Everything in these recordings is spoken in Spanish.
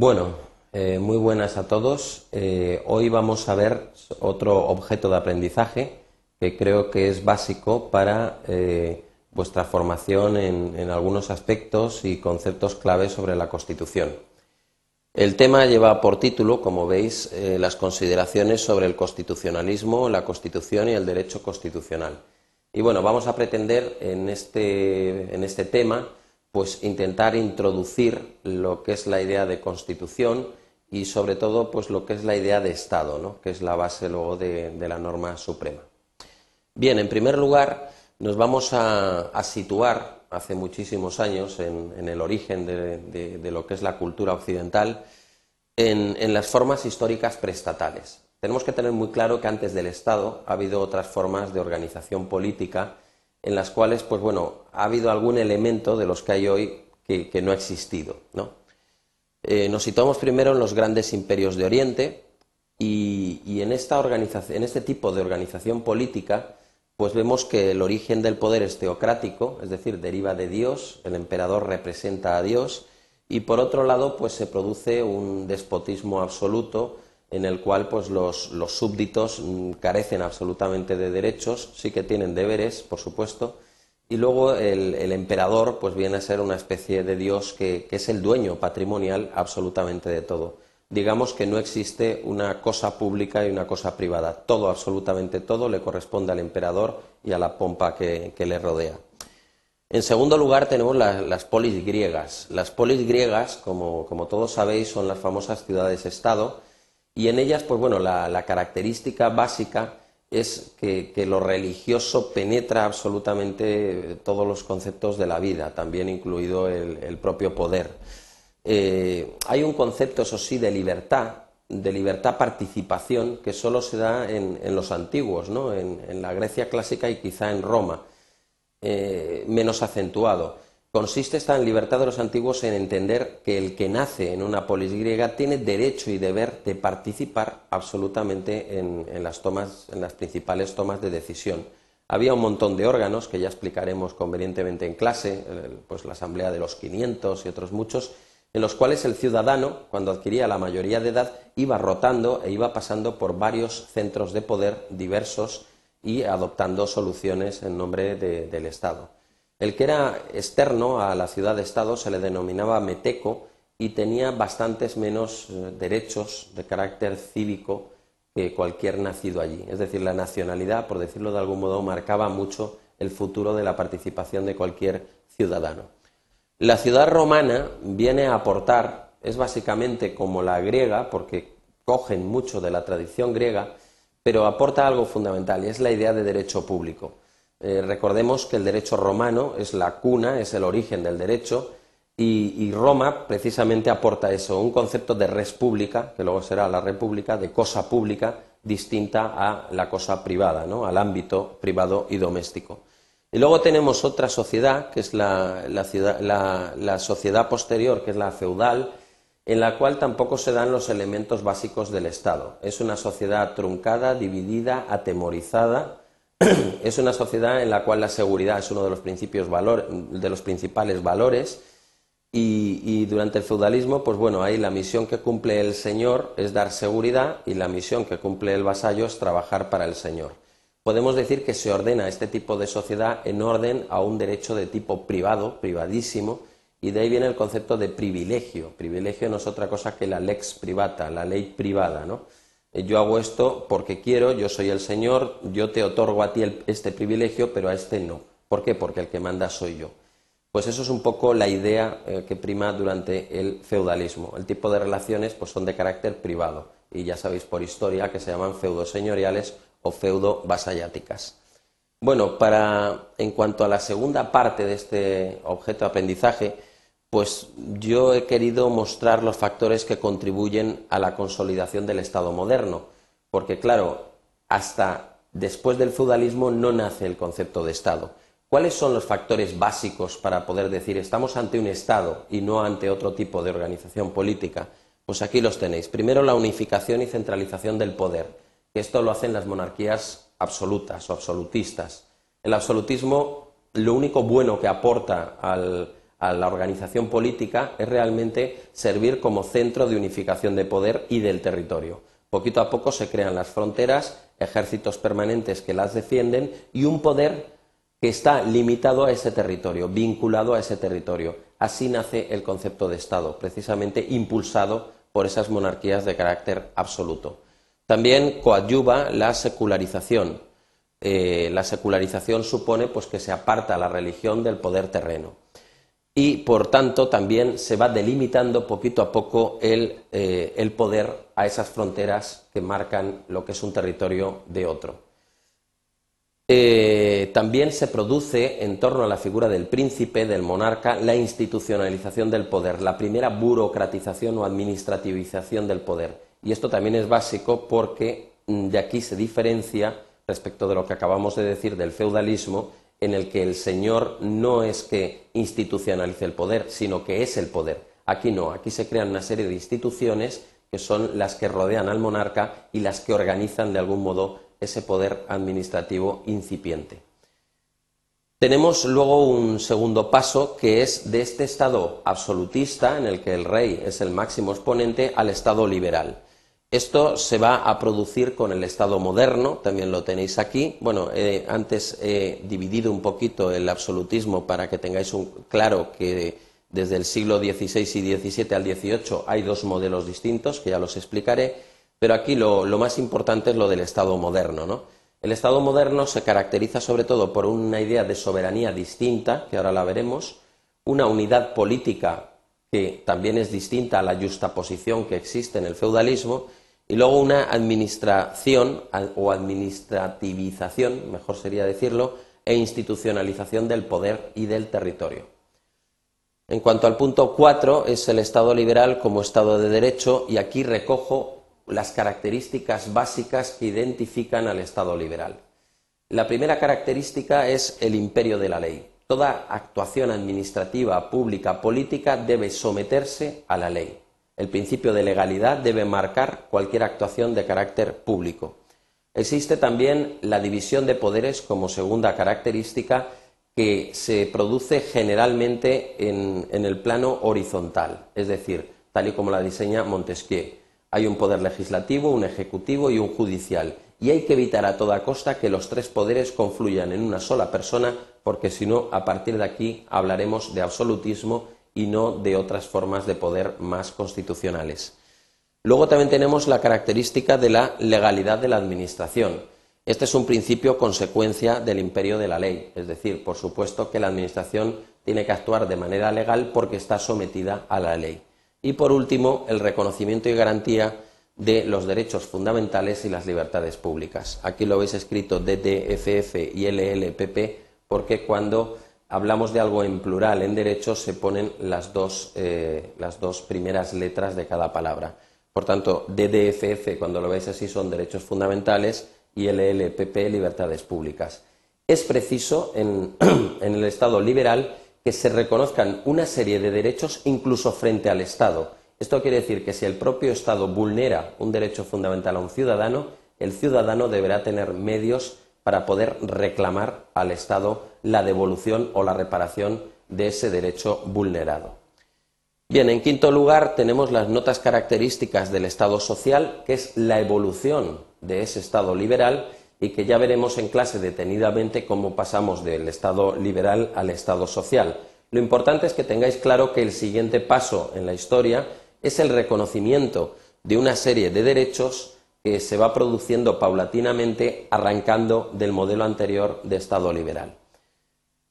Bueno, eh, muy buenas a todos. Eh, hoy vamos a ver otro objeto de aprendizaje que creo que es básico para eh, vuestra formación en, algunos aspectos y conceptos clave sobre la Constitución. El tema lleva por título, como veis, las consideraciones sobre el constitucionalismo, la Constitución y el derecho constitucional. Y bueno, vamos a pretender en este, en este tema pues intentar introducir lo que es la idea de constitución y sobre todo pues lo que es la idea de Estado, ¿no? que es la base luego de, la norma suprema. Bien, en primer lugar nos vamos a, situar hace muchísimos años en, el origen de, lo que es la cultura occidental en las formas históricas prestatales. Tenemos que tener muy claro que antes del Estado ha habido otras formas de organización política en las cuales, pues bueno, ha habido algún elemento de los que hay hoy que, no ha existido. ¿no? Eh, nos situamos primero en los grandes imperios de Oriente y, en, esta en este tipo de organización política, pues vemos que el origen del poder es teocrático, es decir, deriva de Dios, el emperador representa a Dios, y por otro lado, pues se produce un despotismo absoluto en el cual pues los, súbditos mm, carecen absolutamente de derechos, sí que tienen deberes, por supuesto, y luego el, emperador pues viene a ser una especie de dios que, es el dueño patrimonial absolutamente de todo. Digamos que no existe una cosa pública y una cosa privada. Todo, absolutamente todo, le corresponde al emperador y a la pompa que, le rodea. En segundo lugar tenemos las polis griegas. Las polis griegas, como, como todos sabéis, son las famosas ciudades-estado, y en ellas, pues bueno, la, característica básica es que, lo religioso penetra absolutamente todos los conceptos de la vida, también incluido el, propio poder. Eh, hay un concepto, eso sí, de libertad, de libertad participación, que solo se da en, los antiguos, ¿no? en, la Grecia clásica y quizá en Roma, eh, menos acentuado. Consiste esta libertad de los antiguos en entender que el que nace en una polis griega tiene derecho y deber de participar absolutamente en, las tomas, en las principales tomas de decisión. Había un montón de órganos que ya explicaremos convenientemente en clase, pues la Asamblea de los 500 y otros muchos, en los cuales el ciudadano, cuando adquiría la mayoría de edad, iba rotando e iba pasando por varios centros de poder diversos y adoptando soluciones en nombre del Estado. El que era externo a la ciudad-estado se le denominaba meteco y tenía bastantes menos eh, derechos de carácter cívico que cualquier nacido allí. Es decir, la nacionalidad, por decirlo de algún modo, marcaba mucho el futuro de la participación de cualquier ciudadano. La ciudad romana viene a aportar, es básicamente como la griega, porque cogen mucho de la tradición griega, pero aporta algo fundamental y es la idea de derecho público. Eh, recordemos que el derecho romano es la cuna, es el origen del derecho, y, Roma precisamente aporta eso, un concepto de res pública, que luego será la república, de cosa pública distinta a la cosa privada, ¿no? al ámbito privado y doméstico. Y luego tenemos otra sociedad, que es la, la, sociedad posterior, que es la feudal, en la cual tampoco se dan los elementos básicos del Estado. Es una sociedad truncada, dividida, atemorizada, es una sociedad en la cual la seguridad es uno de los, principios de los principales valores y, durante el feudalismo, pues bueno, ahí la misión que cumple el señor es dar seguridad y la misión que cumple el vasallo es trabajar para el señor. Podemos decir que se ordena este tipo de sociedad en orden a un derecho de tipo privado, privadísimo, y de ahí viene el concepto de privilegio. Privilegio no es otra cosa que la lex privata, la ley privada, ¿no? Eh, yo hago esto porque quiero, yo soy el Señor, yo te otorgo a ti este privilegio, pero a este no. ¿Por qué? Porque el que manda soy yo. Pues eso es un poco la idea eh, que prima durante el feudalismo. El tipo de relaciones pues, son de carácter privado y ya sabéis por historia que se llaman feudo-señoriales o feudo-vasalláticas. Bueno, para, en cuanto a la segunda parte de este objeto de aprendizaje, pues yo he querido mostrar los factores que contribuyen a la consolidación del Estado moderno, porque claro, hasta después del feudalismo no nace el concepto de Estado. ¿Cuáles son los factores básicos para poder decir estamos ante un Estado y no ante otro tipo de organización política? Pues aquí los tenéis. Primero, la unificación y centralización del poder. Esto lo hacen las monarquías absolutas o absolutistas. El absolutismo, lo único bueno que aporta al, a la organización política es realmente servir como centro de unificación de poder y del territorio. Poquito a poco se crean las fronteras, ejércitos permanentes que las defienden y un poder que está limitado a ese territorio, vinculado a ese territorio. Así nace el concepto de Estado, precisamente impulsado por esas monarquías de carácter absoluto. También coadyuva la secularización. Eh, la secularización supone pues, que se aparta la religión del poder terreno y por tanto también se va delimitando poquito a poco el, eh, poder a esas fronteras que marcan lo que es un territorio de otro. Eh, también se produce en torno a la figura del príncipe, del monarca, la institucionalización del poder, la primera burocratización o administrativización del poder. Y esto también es básico porque mm, de aquí se diferencia respecto de lo que acabamos de decir del feudalismo en el que el Señor no es que institucionalice el poder, sino que es el poder. Aquí no, aquí se crean una serie de instituciones que son las que rodean al monarca y las que organizan de algún modo ese poder administrativo incipiente. Tenemos luego un segundo paso que es de este Estado absolutista, en el que el rey es el máximo exponente, al Estado liberal. Esto se va a producir con el Estado moderno, también lo tenéis aquí. Bueno, antes he dividido un poquito el absolutismo para que tengáis claro que desde el siglo XVI y XVII al XVIII hay dos modelos distintos, que ya los explicaré, pero aquí lo, lo más importante es lo del Estado moderno. ¿no? El Estado moderno se caracteriza sobre todo por una idea de soberanía distinta, que ahora la veremos, una unidad política que también es distinta a la justaposición que existe en el feudalismo, y luego una administración o administrativización, mejor sería decirlo, e institucionalización del poder y del territorio. En cuanto al punto 4, es el Estado liberal como Estado de Derecho y aquí recojo las características básicas que identifican al Estado liberal. La primera característica es el imperio de la ley. Toda actuación administrativa, pública, política debe someterse a la ley. El principio de legalidad debe marcar cualquier actuación de carácter público. Existe también la división de poderes como segunda característica que se produce generalmente en, el plano horizontal, es decir, tal y como la diseña Montesquieu. Hay un poder legislativo, un ejecutivo y un judicial, y hay que evitar a toda costa que los tres poderes confluyan en una sola persona, porque si no, a partir de aquí hablaremos de absolutismo y no de otras formas de poder más constitucionales. Luego también tenemos la característica de la legalidad de la Administración. Este es un principio consecuencia del imperio de la ley, es decir, por supuesto que la Administración tiene que actuar de manera legal porque está sometida a la ley. Y por último, el reconocimiento y garantía de los derechos fundamentales y las libertades públicas. Aquí lo veis escrito DDFF y LLPP porque cuando hablamos de algo en plural, en derecho se ponen las dos, eh, las dos primeras letras de cada palabra. Por tanto, DDFF, cuando lo veis así, son derechos fundamentales y LLPP, libertades públicas. Es preciso en, en el Estado liberal que se reconozcan una serie de derechos incluso frente al Estado. Esto quiere decir que si el propio Estado vulnera un derecho fundamental a un ciudadano, el ciudadano deberá tener medios para poder reclamar al Estado la devolución o la reparación de ese derecho vulnerado. Bien, en quinto lugar tenemos las notas características del Estado social, que es la evolución de ese Estado liberal y que ya veremos en clase detenidamente cómo pasamos del Estado liberal al Estado social. Lo importante es que tengáis claro que el siguiente paso en la historia es el reconocimiento de una serie de derechos que se va produciendo paulatinamente arrancando del modelo anterior de Estado liberal.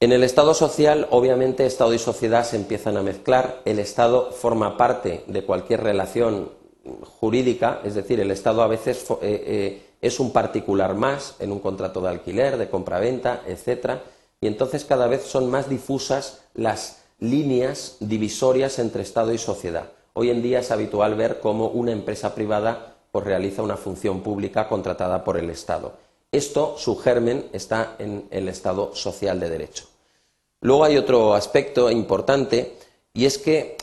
En el Estado social, obviamente, Estado y sociedad se empiezan a mezclar. El Estado forma parte de cualquier relación jurídica, es decir, el Estado a veces eh, eh, es un particular más en un contrato de alquiler, de compraventa, etcétera, y entonces cada vez son más difusas las líneas divisorias entre Estado y sociedad. Hoy en día es habitual ver cómo una empresa privada pues realiza una función pública contratada por el Estado. Esto, su germen, está en el Estado social de derecho. Luego hay otro aspecto importante y es que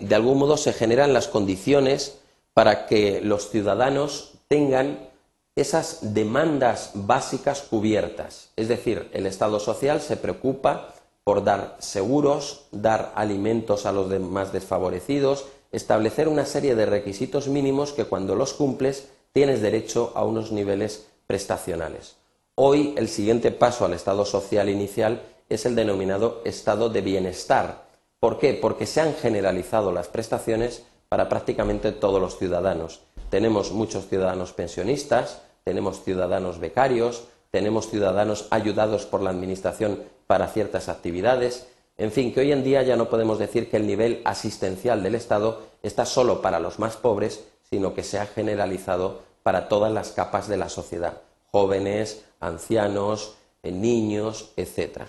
de algún modo se generan las condiciones para que los ciudadanos tengan esas demandas básicas cubiertas. Es decir, el Estado social se preocupa por dar seguros, dar alimentos a los más desfavorecidos, establecer una serie de requisitos mínimos que cuando los cumples tienes derecho a unos niveles prestacionales. Hoy el siguiente paso al estado social inicial es el denominado estado de bienestar. ¿Por qué? Porque se han generalizado las prestaciones para prácticamente todos los ciudadanos. Tenemos muchos ciudadanos pensionistas, tenemos ciudadanos becarios, tenemos ciudadanos ayudados por la Administración para ciertas actividades. En fin, que hoy en día ya no podemos decir que el nivel asistencial del Estado está solo para los más pobres, sino que se ha generalizado para todas las capas de la sociedad jóvenes, ancianos, eh, niños, etcétera.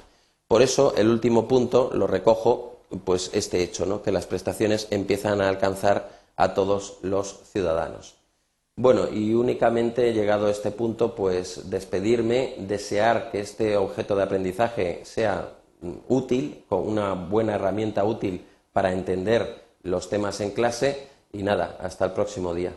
Por eso, el último punto lo recojo, pues este hecho, ¿no? que las prestaciones empiezan a alcanzar a todos los ciudadanos. Bueno, y únicamente llegado a este punto, pues despedirme, desear que este objeto de aprendizaje sea útil, con una buena herramienta útil para entender los temas en clase y nada, hasta el próximo día.